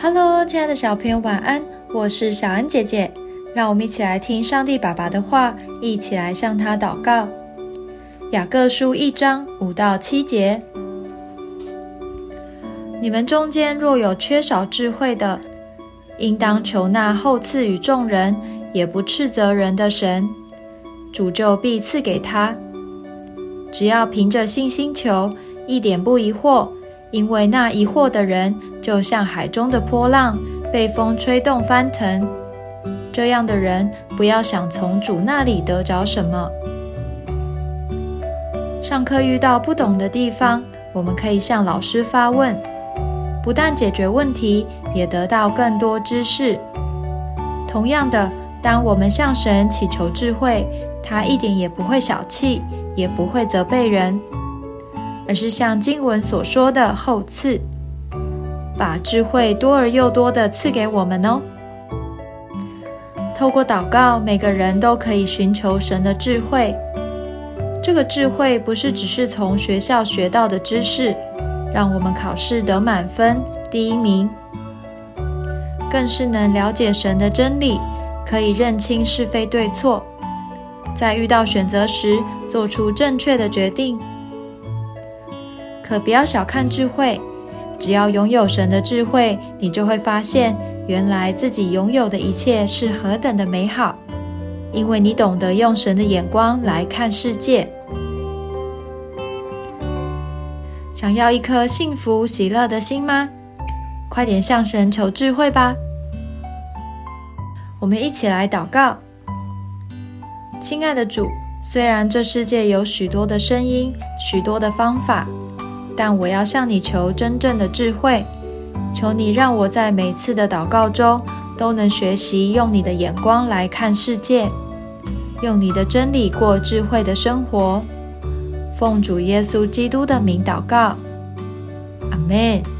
Hello，亲爱的小朋友，晚安！我是小恩姐姐，让我们一起来听上帝爸爸的话，一起来向他祷告。雅各书一章五到七节：你们中间若有缺少智慧的，应当求那后赐予众人，也不斥责人的神，主就必赐给他。只要凭着信心求，一点不疑惑。因为那疑惑的人，就像海中的波浪，被风吹动翻腾。这样的人，不要想从主那里得着什么。上课遇到不懂的地方，我们可以向老师发问，不但解决问题，也得到更多知识。同样的，当我们向神祈求智慧，他一点也不会小气，也不会责备人。而是像经文所说的后赐，把智慧多而又多的赐给我们哦。透过祷告，每个人都可以寻求神的智慧。这个智慧不是只是从学校学到的知识，让我们考试得满分第一名，更是能了解神的真理，可以认清是非对错，在遇到选择时做出正确的决定。可不要小看智慧，只要拥有神的智慧，你就会发现，原来自己拥有的一切是何等的美好，因为你懂得用神的眼光来看世界。想要一颗幸福喜乐的心吗？快点向神求智慧吧！我们一起来祷告，亲爱的主，虽然这世界有许多的声音，许多的方法。但我要向你求真正的智慧，求你让我在每次的祷告中都能学习用你的眼光来看世界，用你的真理过智慧的生活。奉主耶稣基督的名祷告，阿门。